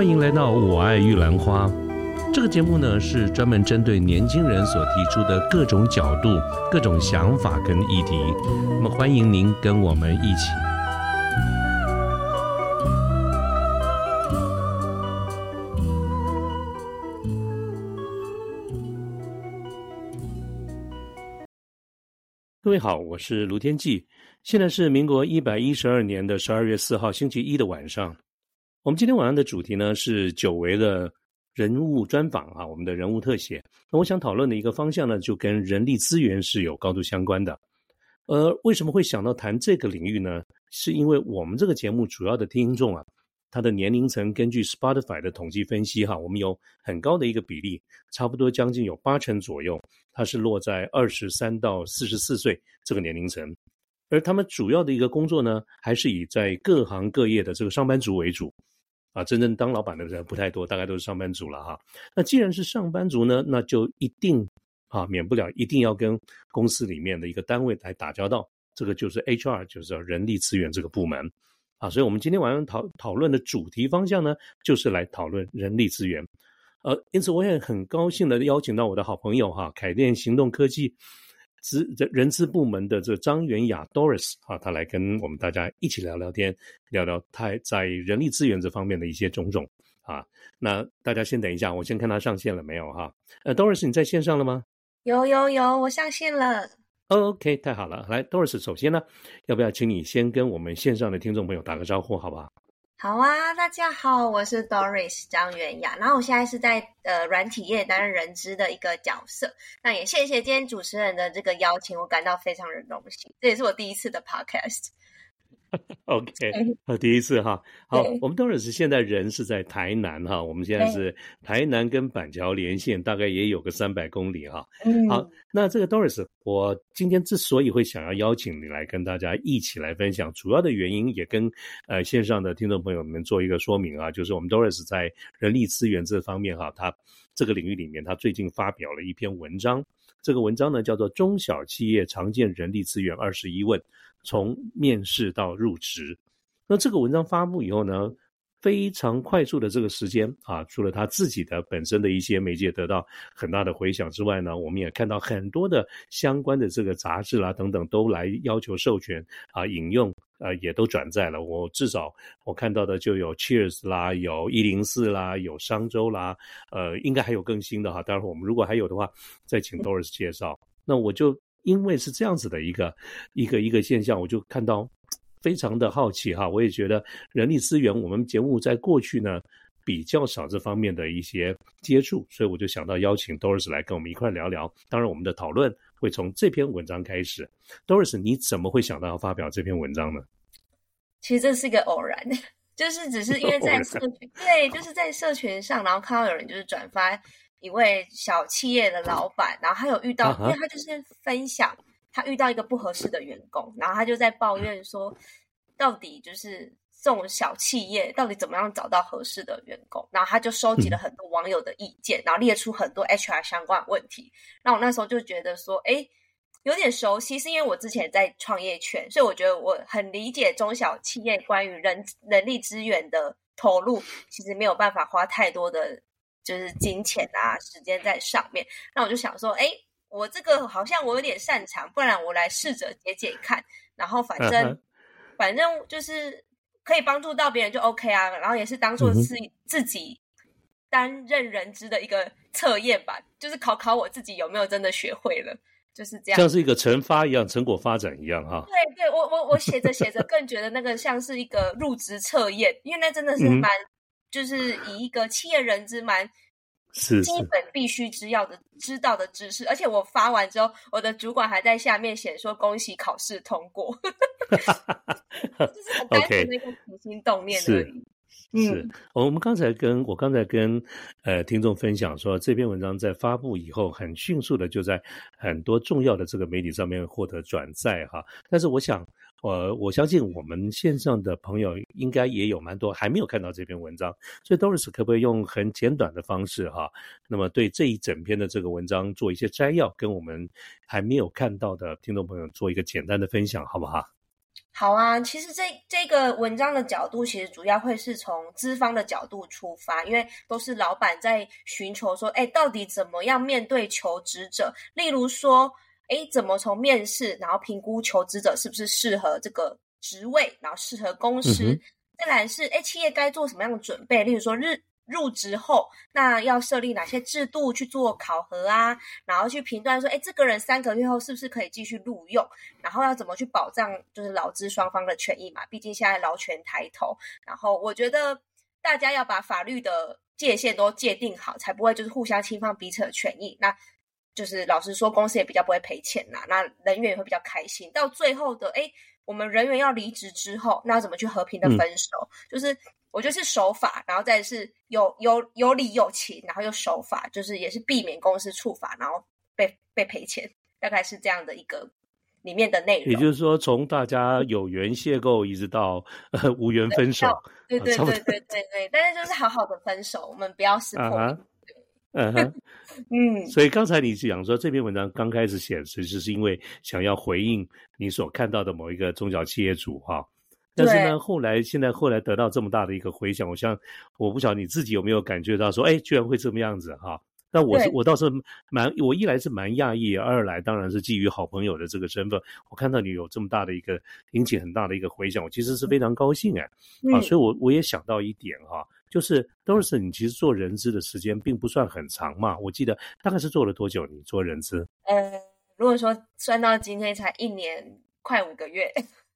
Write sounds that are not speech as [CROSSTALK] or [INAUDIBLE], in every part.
欢迎来到《我爱玉兰花》这个节目呢，是专门针对年轻人所提出的各种角度、各种想法跟议题。那么，欢迎您跟我们一起。各位好，我是卢天记，现在是民国一百一十二年的十二月四号星期一的晚上。我们今天晚上的主题呢是久违的人物专访啊，我们的人物特写。那我想讨论的一个方向呢，就跟人力资源是有高度相关的。呃，为什么会想到谈这个领域呢？是因为我们这个节目主要的听众啊，他的年龄层根据 Spotify 的统计分析哈，我们有很高的一个比例，差不多将近有八成左右，它是落在二十三到四十四岁这个年龄层。而他们主要的一个工作呢，还是以在各行各业的这个上班族为主。啊，真正当老板的人不太多，大概都是上班族了哈。那既然是上班族呢，那就一定啊，免不了一定要跟公司里面的一个单位来打交道。这个就是 HR，就是人力资源这个部门啊。所以，我们今天晚上讨讨论的主题方向呢，就是来讨论人力资源。呃，因此我也很高兴的邀请到我的好朋友哈，凯电行动科技。资人资部门的这张元雅 Doris 啊，她来跟我们大家一起聊聊天，聊聊他在人力资源这方面的一些种种啊。那大家先等一下，我先看她上线了没有哈？呃，Doris 你在线上了吗？有有有，我上线了。OK，太好了。来，Doris，首先呢，要不要请你先跟我们线上的听众朋友打个招呼，好不好？好啊，大家好，我是 Doris 张元雅，然后我现在是在呃软体业担任人资的一个角色。那也谢谢今天主持人的这个邀请，我感到非常的荣幸，这也是我第一次的 Podcast。[LAUGHS] OK，好，第一次哈，好，我们当然是现在人是在台南哈，我们现在是台南跟板桥连线，大概也有个三百公里哈。好，那这个 Doris，我今天之所以会想要邀请你来跟大家一起来分享，主要的原因也跟呃线上的听众朋友们做一个说明啊，就是我们 Doris 在人力资源这方面哈，他这个领域里面，他最近发表了一篇文章，这个文章呢叫做《中小企业常见人力资源二十一问》。从面试到入职，那这个文章发布以后呢，非常快速的这个时间啊，除了他自己的本身的一些媒介得到很大的回响之外呢，我们也看到很多的相关的这个杂志啦等等都来要求授权啊引用，呃，也都转载了。我至少我看到的就有 Cheers 啦，有一零四啦，有商周啦，呃，应该还有更新的哈。待会儿我们如果还有的话，再请 Doris 介绍。那我就。因为是这样子的一个一个一个现象，我就看到非常的好奇哈。我也觉得人力资源，我们节目在过去呢比较少这方面的一些接触，所以我就想到邀请 Doris 来跟我们一块聊聊。当然，我们的讨论会从这篇文章开始。Doris，你怎么会想到要发表这篇文章呢？其实这是一个偶然，就是只是因为在 [LAUGHS] 社群，对，就是在社群上，然后看到有人就是转发。一位小企业的老板，然后他有遇到，因为他就是分享他遇到一个不合适的员工，然后他就在抱怨说，到底就是这种小企业到底怎么样找到合适的员工？然后他就收集了很多网友的意见，然后列出很多 HR 相关问题。那我那时候就觉得说，哎，有点熟悉，是因为我之前在创业圈，所以我觉得我很理解中小企业关于人人力资源的投入，其实没有办法花太多的。就是金钱啊，时间在上面，那我就想说，哎，我这个好像我有点擅长，不然我来试着解解看。然后反正反正就是可以帮助到别人就 OK 啊。然后也是当做是自己担任人知的一个测验吧，就是考考我自己有没有真的学会了，就是这样，像是一个成发一样，成果发展一样哈。对对，我我我写着写着更觉得那个像是一个入职测验，因为那真的是蛮。就是以一个企业人之蛮是基本必须知要的知道的知识，而且我发完之后，我的主管还在下面写说恭喜考试通过，[LAUGHS] 就是很单纯的一个起心动念而已。是我们刚才跟我刚才跟呃听众分享说，这篇文章在发布以后，很迅速的就在很多重要的这个媒体上面获得转载哈。但是我想。呃，我相信我们线上的朋友应该也有蛮多还没有看到这篇文章，所以 Doris 可不可以用很简短的方式哈，那么对这一整篇的这个文章做一些摘要，跟我们还没有看到的听众朋友做一个简单的分享，好不好？好啊，其实这这个文章的角度，其实主要会是从资方的角度出发，因为都是老板在寻求说，哎，到底怎么样面对求职者？例如说，哎，怎么从面试，然后评估求职者是不是适合这个职位，然后适合公司？再来是，哎，企业该做什么样的准备？例如说日。入职后，那要设立哪些制度去做考核啊？然后去评断说，哎，这个人三个月后是不是可以继续录用？然后要怎么去保障就是劳资双方的权益嘛？毕竟现在劳权抬头。然后我觉得大家要把法律的界限都界定好，才不会就是互相侵犯彼此的权益。那就是老实说，公司也比较不会赔钱呐。那人员也会比较开心。到最后的，哎，我们人员要离职之后，那要怎么去和平的分手？就是。我觉得是守法，然后再是有有有理有情，然后又守法，就是也是避免公司触法，然后被被赔钱，大概是这样的一个里面的内容。也就是说，从大家有缘邂逅，一直到呃无缘分手，对 [LAUGHS] 对对对对对。但是就是好好的分手，我们不要撕破。嗯哼，[LAUGHS] 嗯。所以刚才你讲说这篇文章刚开始写，其实是因为想要回应你所看到的某一个中小企业主哈。但是呢，后来现在后来得到这么大的一个回响，我想我不晓得你自己有没有感觉到说，哎，居然会这么样子哈？那我是我倒是蛮，我一来是蛮讶异，二来当然是基于好朋友的这个身份，我看到你有这么大的一个引起很大的一个回响，我其实是非常高兴哎啊！所以我我也想到一点哈，就是 Doris，你其实做人资的时间并不算很长嘛，我记得大概是做了多久？你做人资？呃，如果说算到今天才一年快五个月。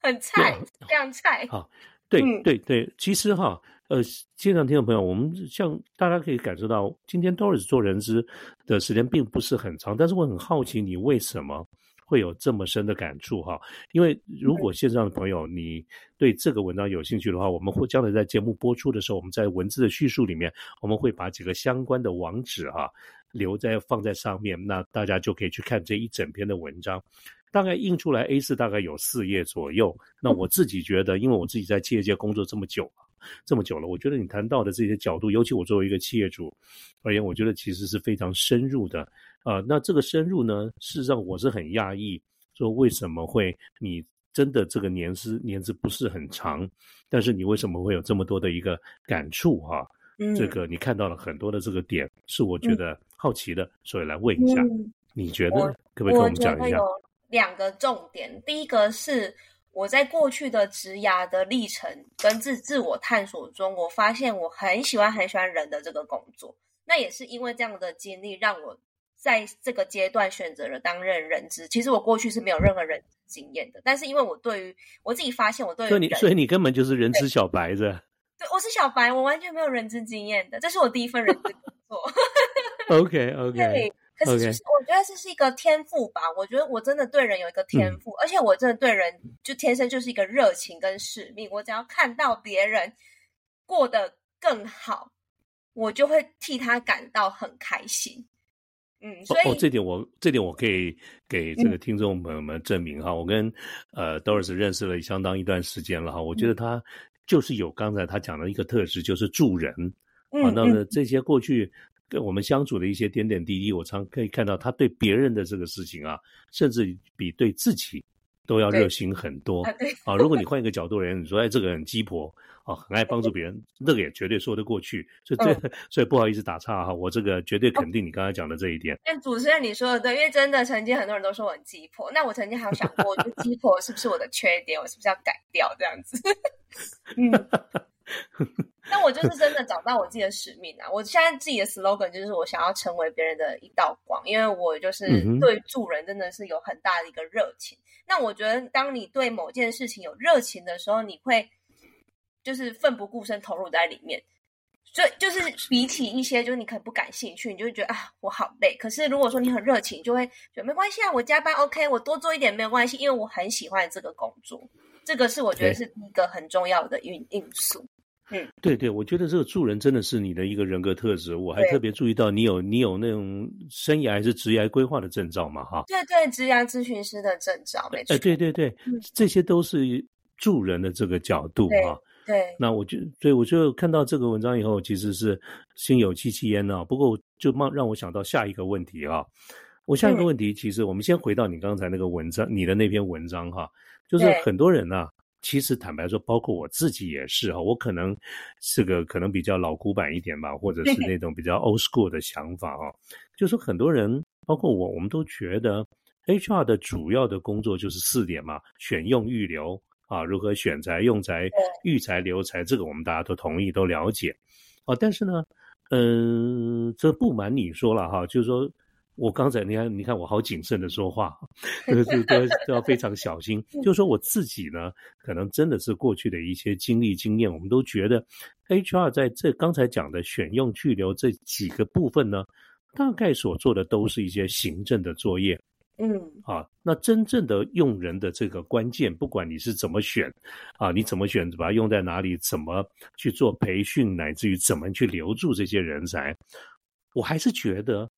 很菜，非常菜。好，对对对，其实哈，呃，现场听众朋友，我们像大家可以感受到，今天 Doris 做人资的时间并不是很长，但是我很好奇，你为什么会有这么深的感触哈？因为如果线上的朋友你对这个文章有兴趣的话，我们会将来在节目播出的时候，我们在文字的叙述里面，我们会把几个相关的网址哈留在放在上面，那大家就可以去看这一整篇的文章。大概印出来 A 四大概有四页左右。那我自己觉得，因为我自己在企业界工作这么久这么久了，我觉得你谈到的这些角度，尤其我作为一个企业主而言，我觉得其实是非常深入的。啊，那这个深入呢，事实上我是很讶异，说为什么会你真的这个年资年资不是很长，但是你为什么会有这么多的一个感触哈？嗯，这个你看到了很多的这个点，是我觉得好奇的，所以来问一下，你觉得可不可以跟我们讲一下？两个重点，第一个是我在过去的职涯的历程跟自自我探索中，我发现我很喜欢很喜欢人的这个工作。那也是因为这样的经历，让我在这个阶段选择了担任人资。其实我过去是没有任何人经验的，但是因为我对于我自己发现，我对所以你所以你根本就是人资小白子。[LAUGHS] 对，我是小白，我完全没有人资经验的，这是我第一份人资工作。[LAUGHS] OK OK。[LAUGHS] 可是我觉得这是一个天赋吧。我觉得我真的对人有一个天赋，而且我真的对人就天生就是一个热情跟使命。我只要看到别人过得更好，我就会替他感到很开心。嗯，所以这点我这点我可以给这个听众朋友们证明哈。我跟呃 Doris 认识了相当一段时间了哈，我觉得他就是有刚才他讲的一个特质，就是助人。啊，那么这些过去。跟我们相处的一些点点滴滴，我常可以看到他对别人的这个事情啊，甚至比对自己都要热心很多。啊，如果你换一个角度而言，你说哎，这个人鸡婆啊，很爱帮助别人，那个也绝对说得过去。所以 [LAUGHS] 这，所以不好意思打岔哈，我这个绝对肯定你刚才讲的这一点。但主持人你说的对，因为真的曾经很多人都说我很鸡婆，那我曾经还有想过，就鸡婆是不是我的缺点？我是不是要改掉这样子？[LAUGHS] 嗯。[LAUGHS] 但我就是真的找到我自己的使命啊！我现在自己的 slogan 就是我想要成为别人的一道光，因为我就是对助人真的是有很大的一个热情。那我觉得，当你对某件事情有热情的时候，你会就是奋不顾身投入在里面。所以就是比起一些就是你可能不感兴趣，你就会觉得啊我好累。可是如果说你很热情，就会觉得没关系啊，我加班 OK，我多做一点没有关系，因为我很喜欢这个工作。这个是我觉得是一个很重要的因因素。嗯，对对，我觉得这个助人真的是你的一个人格特质。我还特别注意到你有你有那种生涯还是职业规划的证照嘛？哈，对对，职业咨询师的证照，没错。哎，对对对，这些都是助人的这个角度哈。对，那我就所以我就看到这个文章以后，其实是心有戚戚焉呢。不过就让让我想到下一个问题啊。我下一个问题，其实我们先回到你刚才那个文章，你的那篇文章哈，就是很多人呐。其实坦白说，包括我自己也是哈，我可能是个可能比较老古板一点吧，或者是那种比较 old school 的想法哈。就说很多人，包括我，我们都觉得 HR 的主要的工作就是四点嘛：选用、预留啊，如何选材、用材、育才、留才，这个我们大家都同意、都了解啊。但是呢，嗯，这不瞒你说了哈，就是说。我刚才你看，你看我好谨慎的说话，[LAUGHS] 都都都要非常小心。就是说我自己呢，可能真的是过去的一些经历经验，我们都觉得，HR 在这刚才讲的选用去留这几个部分呢，大概所做的都是一些行政的作业。嗯，啊，那真正的用人的这个关键，不管你是怎么选，啊，你怎么选，把它用在哪里，怎么去做培训，乃至于怎么去留住这些人才，我还是觉得。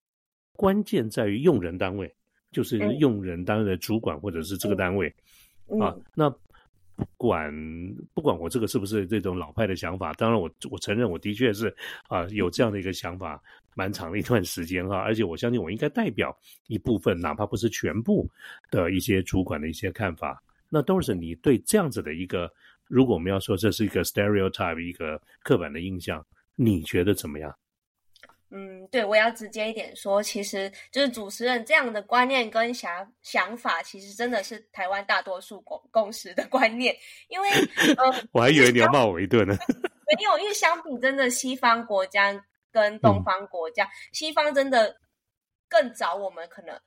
关键在于用人单位，就是用人单位的主管或者是这个单位啊。那不管不管我这个是不是这种老派的想法，当然我我承认我的确是啊有这样的一个想法，蛮长的一段时间哈。而且我相信我应该代表一部分，哪怕不是全部的一些主管的一些看法。那都是你对这样子的一个，如果我们要说这是一个 stereotype 一个刻板的印象，你觉得怎么样？嗯，对，我要直接一点说，其实就是主持人这样的观念跟想想法，其实真的是台湾大多数共共识的观念。因为，[LAUGHS] 呃，我还以为你要骂我一顿呢。没有，因为相比真的西方国家跟东方国家，西方真的更早，我们可能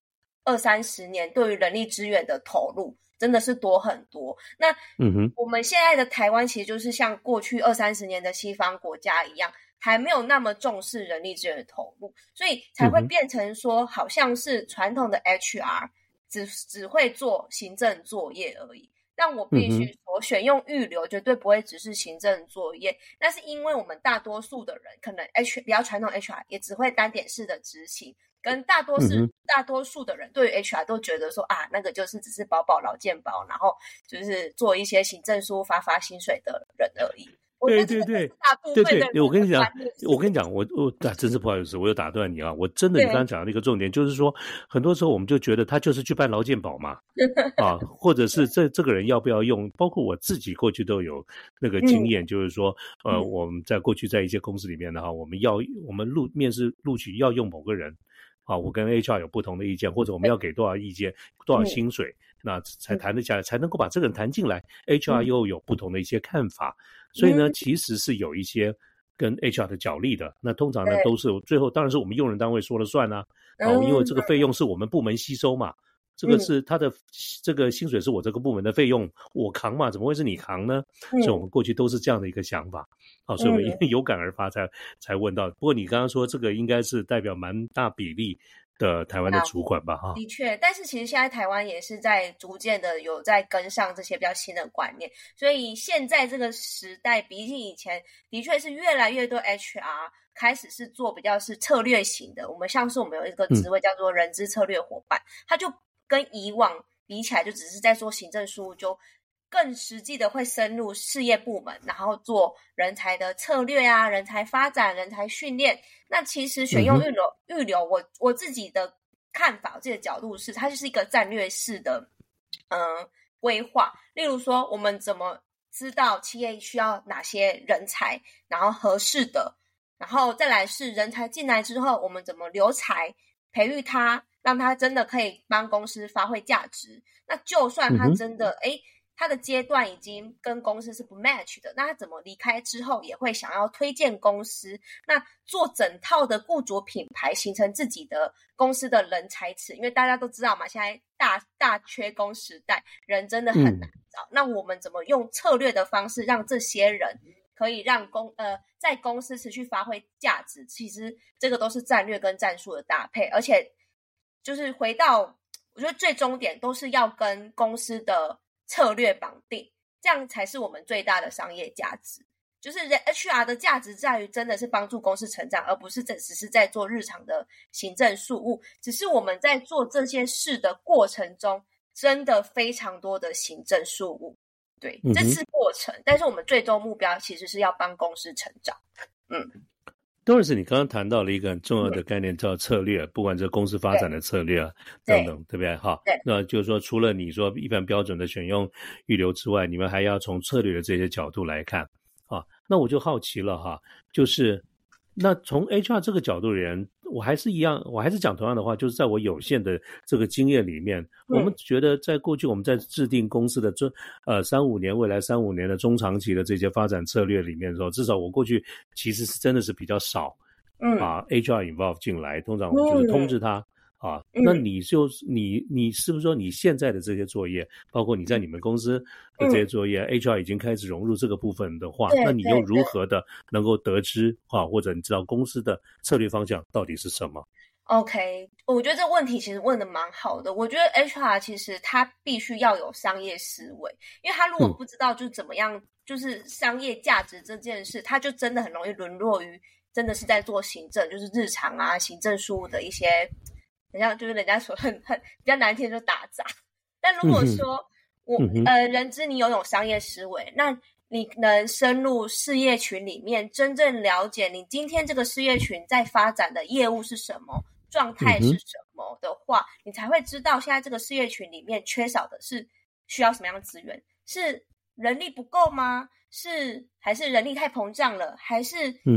二三十年对于人力资源的投入真的是多很多。那，嗯哼，我们现在的台湾其实就是像过去二三十年的西方国家一样。还没有那么重视人力资源的投入，所以才会变成说，好像是传统的 HR 只只会做行政作业而已。但我必须说，选用预留绝对不会只是行政作业，那是因为我们大多数的人可能 H 比较传统 HR 也只会单点式的执行，跟大多数大多数的人对于 HR 都觉得说啊，那个就是只是保保劳健保，然后就是做一些行政书发发薪水的人而已。对对对，对对，我跟你讲，我跟你讲，我我啊，真是不好意思，我又打断你啊！我真的，你刚刚讲的那个重点就是说，很多时候我们就觉得他就是去办劳健保嘛，[LAUGHS] 啊，或者是这这个人要不要用？包括我自己过去都有那个经验，就是说，呃，我们在过去在一些公司里面的哈，我们要我们录面试录取要用某个人，啊，我跟 HR 有不同的意见，或者我们要给多少意见，多少薪水。那才谈得下来，才能够把这个人谈进来。HR 又有不同的一些看法，所以呢，其实是有一些跟 HR 的角力的。那通常呢，都是最后当然是我们用人单位说了算啊。哦，因为这个费用是我们部门吸收嘛，这个是他的这个薪水是我这个部门的费用，我扛嘛，怎么会是你扛呢？所以我们过去都是这样的一个想法。好，所以我们有感而发才才问到。不过你刚刚说这个应该是代表蛮大比例。的台湾的主管吧，哈，的确，但是其实现在台湾也是在逐渐的有在跟上这些比较新的观念，所以现在这个时代比起以前，的确是越来越多 HR 开始是做比较是策略型的。我们像是我们有一个职位叫做人资策略伙伴，他就跟以往比起来，就只是在做行政事务，就更实际的会深入事业部门，然后做人才的策略啊，人才发展、人才训练。那其实选用预留预留，我我自己的看法，我自己的角度是，它就是一个战略式的嗯规划。例如说，我们怎么知道企业需要哪些人才，然后合适的，然后再来是人才进来之后，我们怎么留才培育他，让他真的可以帮公司发挥价值。那就算他真的哎。他的阶段已经跟公司是不 match 的，那他怎么离开之后也会想要推荐公司？那做整套的雇主品牌，形成自己的公司的人才池，因为大家都知道嘛，现在大大缺工时代，人真的很难找。那我们怎么用策略的方式，让这些人可以让公呃在公司持续发挥价值？其实这个都是战略跟战术的搭配，而且就是回到我觉得最终点都是要跟公司的。策略绑定，这样才是我们最大的商业价值。就是人 HR 的价值在于，真的是帮助公司成长，而不是只只是在做日常的行政事务。只是我们在做这些事的过程中，真的非常多的行政事务。对，这是过程，但是我们最终目标其实是要帮公司成长。嗯。Doris，你刚刚谈到了一个很重要的概念，叫策略，不管这公司发展的策略啊等等，对不对？哈，那就是说，除了你说一般标准的选用预留之外，你们还要从策略的这些角度来看啊。那我就好奇了哈，就是那从 HR 这个角度而言。我还是一样，我还是讲同样的话，就是在我有限的这个经验里面，我们觉得在过去我们在制定公司的中呃三五年未来三五年的中长期的这些发展策略里面的时候，至少我过去其实是真的是比较少，嗯，把 HR involve 进来，通常我们就是通知他。啊，那你就你你是不是说你现在的这些作业，包括你在你们公司的这些作业，HR 已经开始融入这个部分的话，那你又如何的能够得知啊，或者你知道公司的策略方向到底是什么？OK，我觉得这问题其实问的蛮好的。我觉得 HR 其实他必须要有商业思维，因为他如果不知道就是怎么样，就是商业价值这件事，他就真的很容易沦落于真的是在做行政，就是日常啊行政事务的一些。人家就是人家说很很比较难听，就打杂。但如果说我呃，人知你拥有商业思维，那你能深入事业群里面，真正了解你今天这个事业群在发展的业务是什么状态是什么的话，你才会知道现在这个事业群里面缺少的是需要什么样的资源，是人力不够吗？是还是人力太膨胀了，还是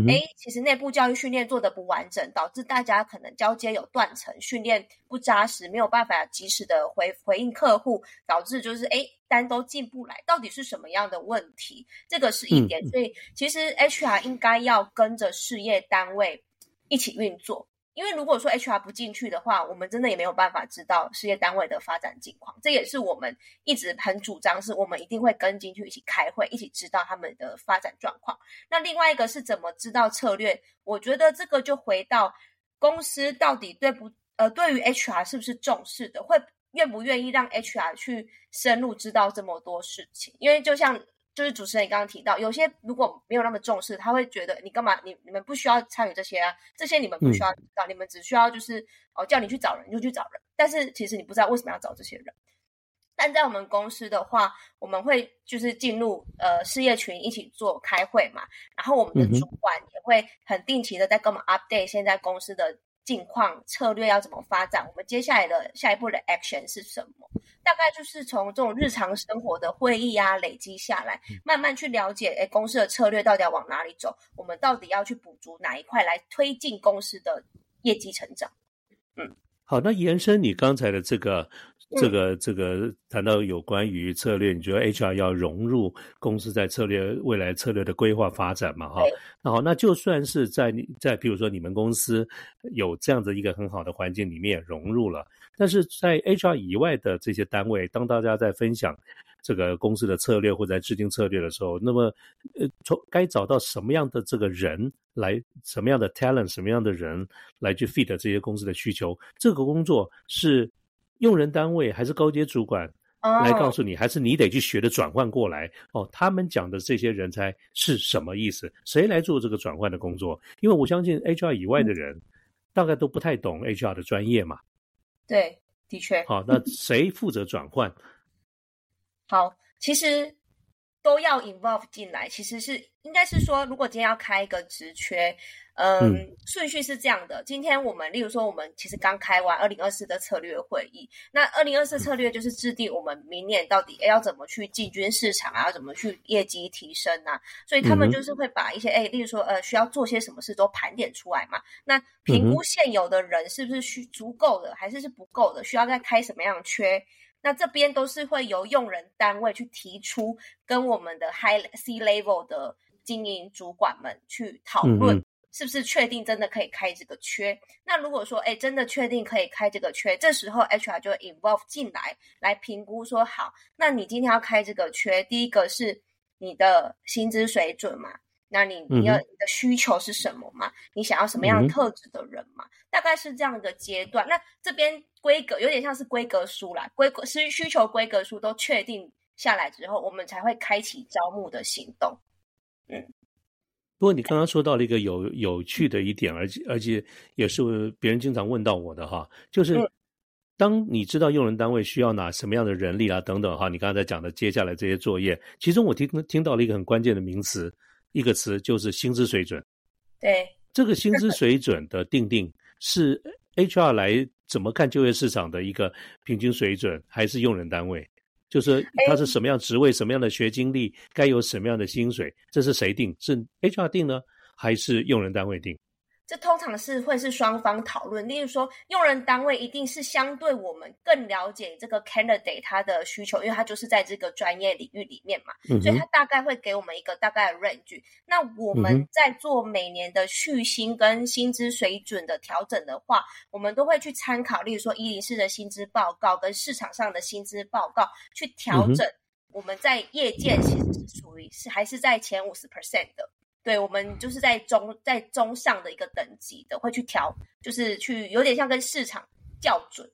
哎，其实内部教育训练做的不完整，导致大家可能交接有断层，训练不扎实，没有办法及时的回回应客户，导致就是哎单都进不来，到底是什么样的问题？这个是一点，所以其实 HR 应该要跟着事业单位一起运作。因为如果说 HR 不进去的话，我们真的也没有办法知道事业单位的发展境况。这也是我们一直很主张，是我们一定会跟进去一起开会，一起知道他们的发展状况。那另外一个是怎么知道策略？我觉得这个就回到公司到底对不呃，对于 HR 是不是重视的，会愿不愿意让 HR 去深入知道这么多事情？因为就像。就是主持人，你刚刚提到，有些如果没有那么重视，他会觉得你干嘛？你你们不需要参与这些啊，这些你们不需要知道，你们只需要就是哦，叫你去找人就去找人。但是其实你不知道为什么要找这些人。但在我们公司的话，我们会就是进入呃事业群一起做开会嘛，然后我们的主管也会很定期的在跟我们 update 现在公司的。近况策略要怎么发展？我们接下来的下一步的 action 是什么？大概就是从这种日常生活的会议啊累积下来，慢慢去了解，哎，公司的策略到底要往哪里走？我们到底要去补足哪一块来推进公司的业绩成长？嗯，好，那延伸你刚才的这个。这个这个谈到有关于策略，你觉得 HR 要融入公司在策略未来策略的规划发展嘛？哈，那好，那就算是在你在比如说你们公司有这样的一个很好的环境里面融入了，但是在 HR 以外的这些单位，当大家在分享。这个公司的策略或在制定策略的时候，那么呃，从该找到什么样的这个人来，什么样的 talent，什么样的人来去 fit 这些公司的需求，这个工作是。用人单位还是高阶主管来告诉你，还是你得去学的转换过来哦？他们讲的这些人才是什么意思？谁来做这个转换的工作？因为我相信 HR 以外的人大概都不太懂 HR 的专业嘛。对，的确。好，那谁负责转换？好，其实都要 involve 进来。其实是应该是说，如果今天要开一个职缺。嗯，顺序是这样的。今天我们，例如说，我们其实刚开完二零二四的策略会议。那二零二四策略就是制定我们明年到底要怎么去进军市场啊，要怎么去业绩提升啊。所以他们就是会把一些，哎，例如说，呃，需要做些什么事都盘点出来嘛。那评估现有的人是不是需足够的，还是是不够的，需要再开什么样的缺？那这边都是会由用人单位去提出，跟我们的 high C level 的经营主管们去讨论。是不是确定真的可以开这个缺？那如果说，哎，真的确定可以开这个缺，这时候 HR 就 involve 进来，来评估说，好，那你今天要开这个缺，第一个是你的薪资水准嘛？那你你要你的需求是什么嘛？你想要什么样特质的人嘛？大概是这样的阶段。那这边规格有点像是规格书啦，规格需需求规格书都确定下来之后，我们才会开启招募的行动。嗯。不过你刚刚说到了一个有有趣的一点，而且而且也是别人经常问到我的哈，就是当你知道用人单位需要哪什么样的人力啊等等哈，你刚才讲的接下来这些作业，其中我听听到了一个很关键的名词，一个词就是薪资水准。对这个薪资水准的定定是 HR 来怎么看就业市场的一个平均水准，还是用人单位？就是他是什么样职位、什么样的学经历，该有什么样的薪水，这是谁定？是 HR 定呢，还是用人单位定？这通常是会是双方讨论，例如说，用人单位一定是相对我们更了解这个 candidate 他的需求，因为他就是在这个专业领域里面嘛，所以他大概会给我们一个大概的 range。那我们在做每年的续薪跟薪资水准的调整的话，我们都会去参考，例如说一零四的薪资报告跟市场上的薪资报告去调整。我们在业界其实是属于是还是在前五十 percent 的。对，我们就是在中在中上的一个等级的，会去调，就是去有点像跟市场校准，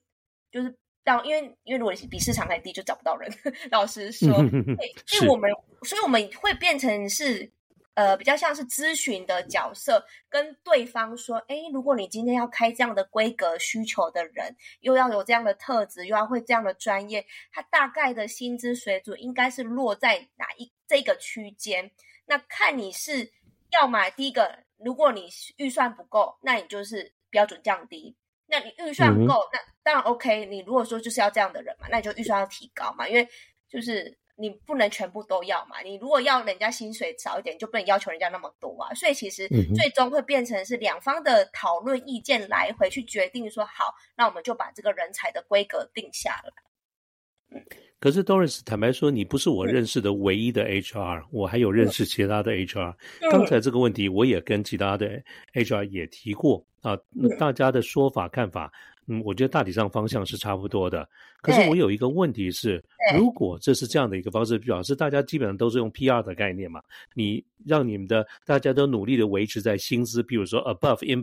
就是当因为因为如果你比市场还低，就找不到人。[LAUGHS] 老实说，[LAUGHS] 对，所以我们所以我们会变成是呃比较像是咨询的角色，跟对方说，哎，如果你今天要开这样的规格需求的人，又要有这样的特质，又要会这样的专业，他大概的薪资水准应该是落在哪一这个区间？那看你是。要么第一个，如果你预算不够，那你就是标准降低；那你预算够，那当然 OK。你如果说就是要这样的人嘛，那你就预算要提高嘛，因为就是你不能全部都要嘛。你如果要人家薪水少一点，就不能要求人家那么多啊。所以其实最终会变成是两方的讨论意见来回去决定说好，那我们就把这个人才的规格定下来。可是 Doris，坦白说，你不是我认识的唯一的 HR，我还有认识其他的 HR。刚才这个问题，我也跟其他的 HR 也提过啊。那大家的说法看法，嗯，我觉得大体上方向是差不多的。可是我有一个问题是，如果这是这样的一个方式，表示大家基本上都是用 PR 的概念嘛？你让你们的大家都努力的维持在薪资，比如说 above in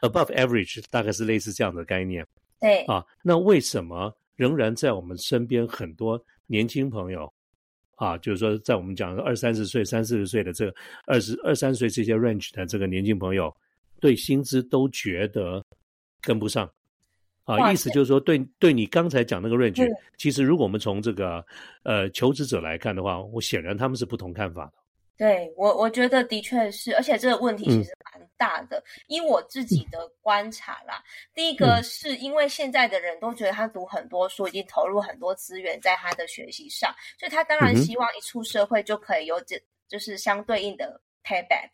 above average，大概是类似这样的概念。对啊，那为什么？仍然在我们身边很多年轻朋友，啊，就是说在我们讲二三十岁、三四十岁的这个二十二三岁这些 range 的这个年轻朋友，对薪资都觉得跟不上，啊，意思就是说，对对你刚才讲那个 range，其实如果我们从这个呃求职者来看的话，我显然他们是不同看法的。对我，我觉得的确是，而且这个问题其实蛮大的。以我自己的观察啦，第一个是因为现在的人都觉得他读很多书，已经投入很多资源在他的学习上，所以他当然希望一出社会就可以有这就是相对应的 payback。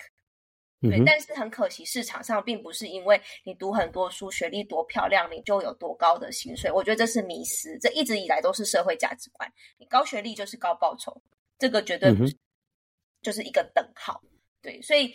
对，但是很可惜，市场上并不是因为你读很多书、学历多漂亮，你就有多高的薪水。我觉得这是迷思，这一直以来都是社会价值观。你高学历就是高报酬，这个绝对不是。就是一个等号，对，所以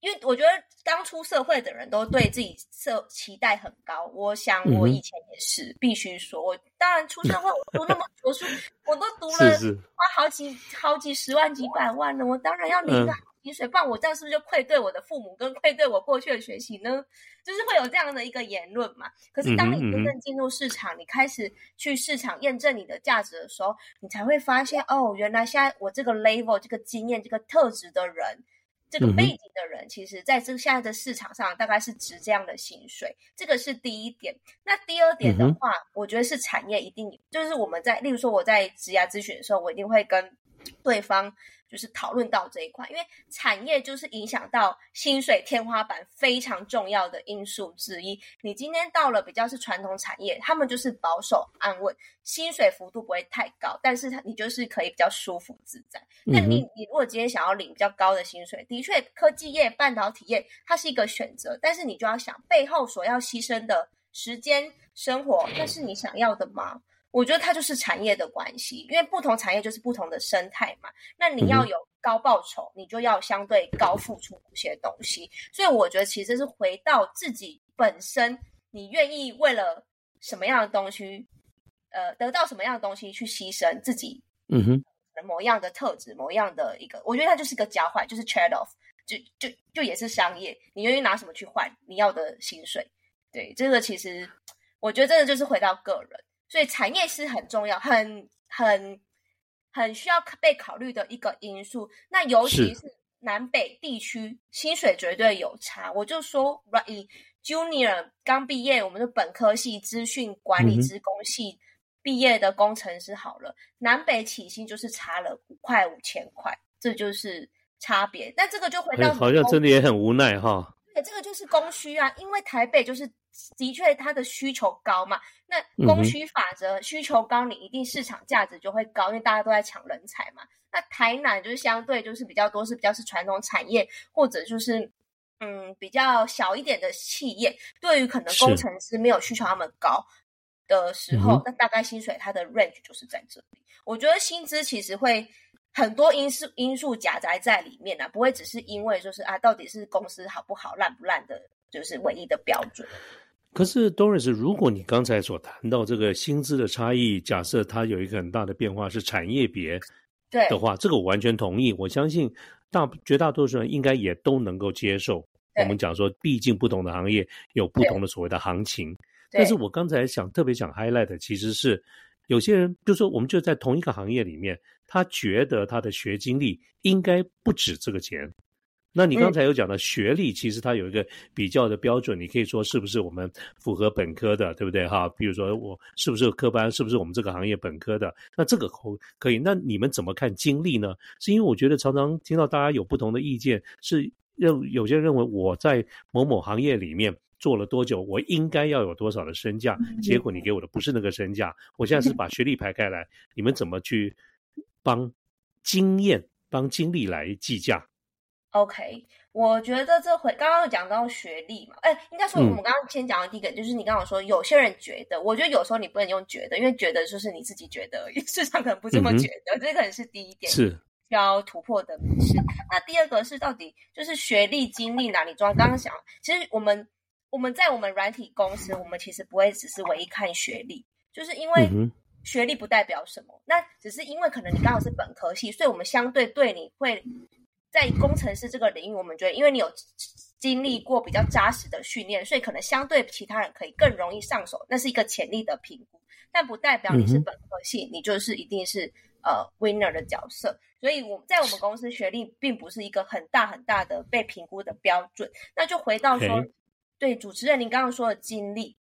因为我觉得刚出社会的人都对自己设期待很高，我想我以前也是，必须说，我当然出社会，我读那么多书，[LAUGHS] 我都读了，花好几好几十万几百万了，我当然要领个薪水，不然我这样是不是就愧对我的父母，跟愧对我过去的学习呢？就是会有这样的一个言论嘛？可是当你真正进入市场，你开始去市场验证你的价值的时候，你才会发现，哦，原来现在我这个 level、这个经验、这个特质的人，这个背景的人，其实在这现在的市场上大概是值这样的薪水。这个是第一点。那第二点的话，我觉得是产业一定就是我们在，例如说我在职涯咨询的时候，我一定会跟对方。就是讨论到这一块，因为产业就是影响到薪水天花板非常重要的因素之一。你今天到了比较是传统产业，他们就是保守安稳，薪水幅度不会太高，但是它你就是可以比较舒服自在。那你你如果今天想要领比较高的薪水，的确科技业、半导体业它是一个选择，但是你就要想背后所要牺牲的时间、生活，那是你想要的吗？我觉得它就是产业的关系，因为不同产业就是不同的生态嘛。那你要有高报酬，你就要相对高付出一些东西。所以我觉得其实是回到自己本身，你愿意为了什么样的东西，呃，得到什么样的东西去牺牲自己，嗯哼，某样的特质，某样的一个，我觉得它就是个交换，就是 trade off，就就就也是商业，你愿意拿什么去换你要的薪水？对，这个其实我觉得真的就是回到个人。所以产业是很重要、很很很需要被考虑的一个因素。那尤其是南北地区，薪水绝对有差。我就说，以 Junior 刚毕业，我们的本科系资讯管理职工系毕业的工程师好了，南北起薪就是差了五块五千块，这就是差别。但这个就回到好像真的也很无奈哈。对，这个就是供需啊，因为台北就是的确它的需求高嘛，那供需法则，需求高，你一定市场价值就会高，因为大家都在抢人才嘛。那台南就是相对就是比较多是比较是传统产业，或者就是嗯比较小一点的企业，对于可能工程师没有需求那么高的时候，那大概薪水它的 range 就是在这里。我觉得薪资其实会。很多因素因素夹杂在里面呢，不会只是因为就是啊，到底是公司好不好、烂不烂的，就是唯一的标准。可是，Doris，如果你刚才所谈到这个薪资的差异，假设它有一个很大的变化是产业别对的话，这个我完全同意。我相信大绝大多数人应该也都能够接受。我们讲说，毕竟不同的行业有不同的所谓的行情。但是我刚才想特别想 highlight，其实是有些人，就说我们就在同一个行业里面。他觉得他的学经历应该不止这个钱。那你刚才有讲到学历，其实它有一个比较的标准，你可以说是不是我们符合本科的，对不对？哈，比如说我是不是科班，是不是我们这个行业本科的？那这个可可以？那你们怎么看经历呢？是因为我觉得常常听到大家有不同的意见，是认有些人认为我在某某行业里面做了多久，我应该要有多少的身价？结果你给我的不是那个身价。我现在是把学历排开来，你们怎么去？帮经验、帮经历来计价。OK，我觉得这回刚刚讲到学历嘛，哎，应该说我们刚刚先讲的第一个，就是你刚刚说有些人觉得，我觉得有时候你不能用觉得，因为觉得就是你自己觉得，[LAUGHS] 市场可能不这么觉得，这可能是第一点是要突破的模式。那第二个是到底就是学历、经历哪里重要？刚刚想，其实我们我们在我们软体公司，我们其实不会只是唯一看学历，就是因为。学历不代表什么，那只是因为可能你刚好是本科系，所以我们相对对你会在工程师这个领域，我们觉得因为你有经历过比较扎实的训练，所以可能相对其他人可以更容易上手，那是一个潜力的评估，但不代表你是本科系，你就是一定是呃 winner 的角色。所以我在我们公司学历并不是一个很大很大的被评估的标准。那就回到说，对主持人您刚刚说的经历。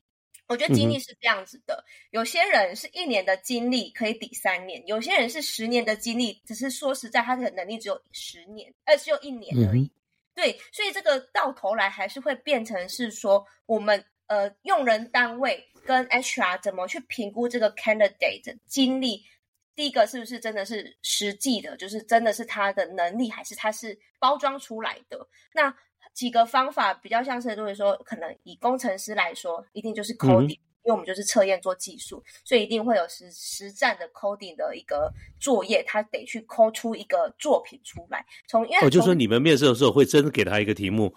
我觉得经历是这样子的，有些人是一年的经历可以抵三年，有些人是十年的经历，只是说实在，他的能力只有十年，呃，只有一年而已。对，所以这个到头来还是会变成是说，我们呃用人单位跟 HR 怎么去评估这个 candidate 经历，第一个是不是真的是实际的，就是真的是他的能力，还是他是包装出来的？那。几个方法比较像是，就是说，可能以工程师来说，一定就是 coding，因为我们就是测验做技术，所以一定会有实实战的 coding 的一个作业，他得去 code 出一个作品出来。从因为我就说，你们面试的时候会真的给他一个题目，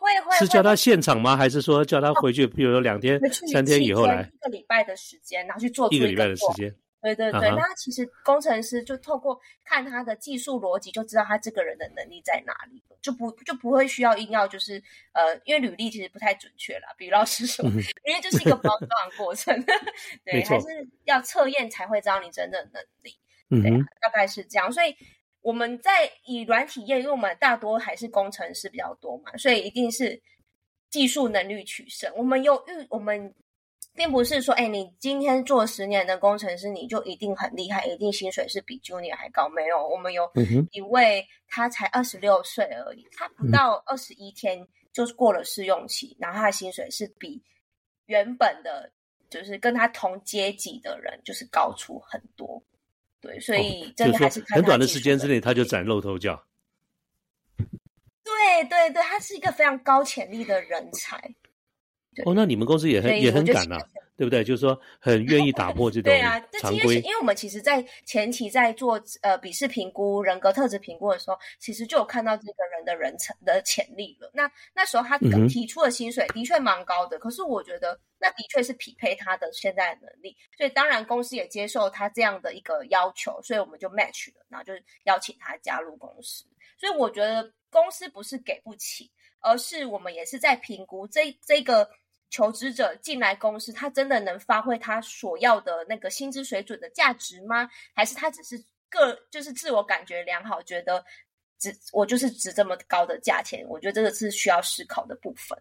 会会是叫他现场吗？还是说叫他回去，比如说两天、三天以后来一个礼拜的时间，然后去做一个礼拜的时间。对对对，那其实工程师就透过看他的技术逻辑，就知道他这个人的能力在哪里，就不就不会需要硬要就是呃，因为履历其实不太准确啦，比如老师说，因为这是一个包装过程，[LAUGHS] 对，还是要测验才会知道你真的能力，对，大概是这样。所以我们在以软体业，因为我们大多还是工程师比较多嘛，所以一定是技术能力取胜。我们有遇我们。并不是说，哎，你今天做十年的工程师，你就一定很厉害，一定薪水是比 Junior 还高。没有，我们有一位他才二十六岁而已，他不到二十一天就是过了试用期，然后他的薪水是比原本的，就是跟他同阶级的人就是高出很多。对，所以真的还是很短的时间之内他就崭露头角。对对对，他是一个非常高潜力的人才。哦，那你们公司也很也很敢呐，对不对？就是说很愿意打破这种常规。因为我们其实，在前期在做呃笔试评估、人格特质评估的时候，其实就有看到这个人的人成的潜力了。那那时候他提出的薪水的确蛮高的，可是我觉得那的确是匹配他的现在的能力。所以当然公司也接受他这样的一个要求，所以我们就 match 了，然后就邀请他加入公司。所以我觉得公司不是给不起，而是我们也是在评估这这个。求职者进来公司，他真的能发挥他所要的那个薪资水准的价值吗？还是他只是个就是自我感觉良好，觉得值我就是值这么高的价钱？我觉得这个是需要思考的部分。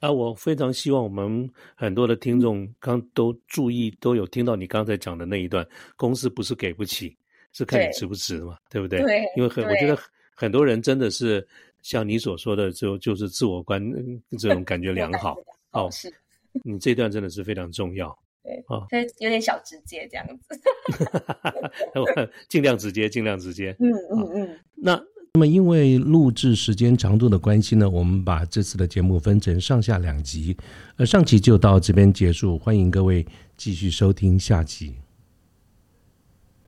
啊，我非常希望我们很多的听众刚都注意都有听到你刚才讲的那一段，公司不是给不起，是看你值不值嘛，对不对？对，因为很我觉得很多人真的是。像你所说的，就就是自我观这种感觉良好。[LAUGHS] 哦，[LAUGHS] 是，你这段真的是非常重要。[LAUGHS] 对，哦，有点小直接这样子。[LAUGHS] 尽量直接，尽量直接。嗯嗯嗯。那那么因为录制时间长度的关系呢，我们把这次的节目分成上下两集，呃，上集就到这边结束，欢迎各位继续收听下集。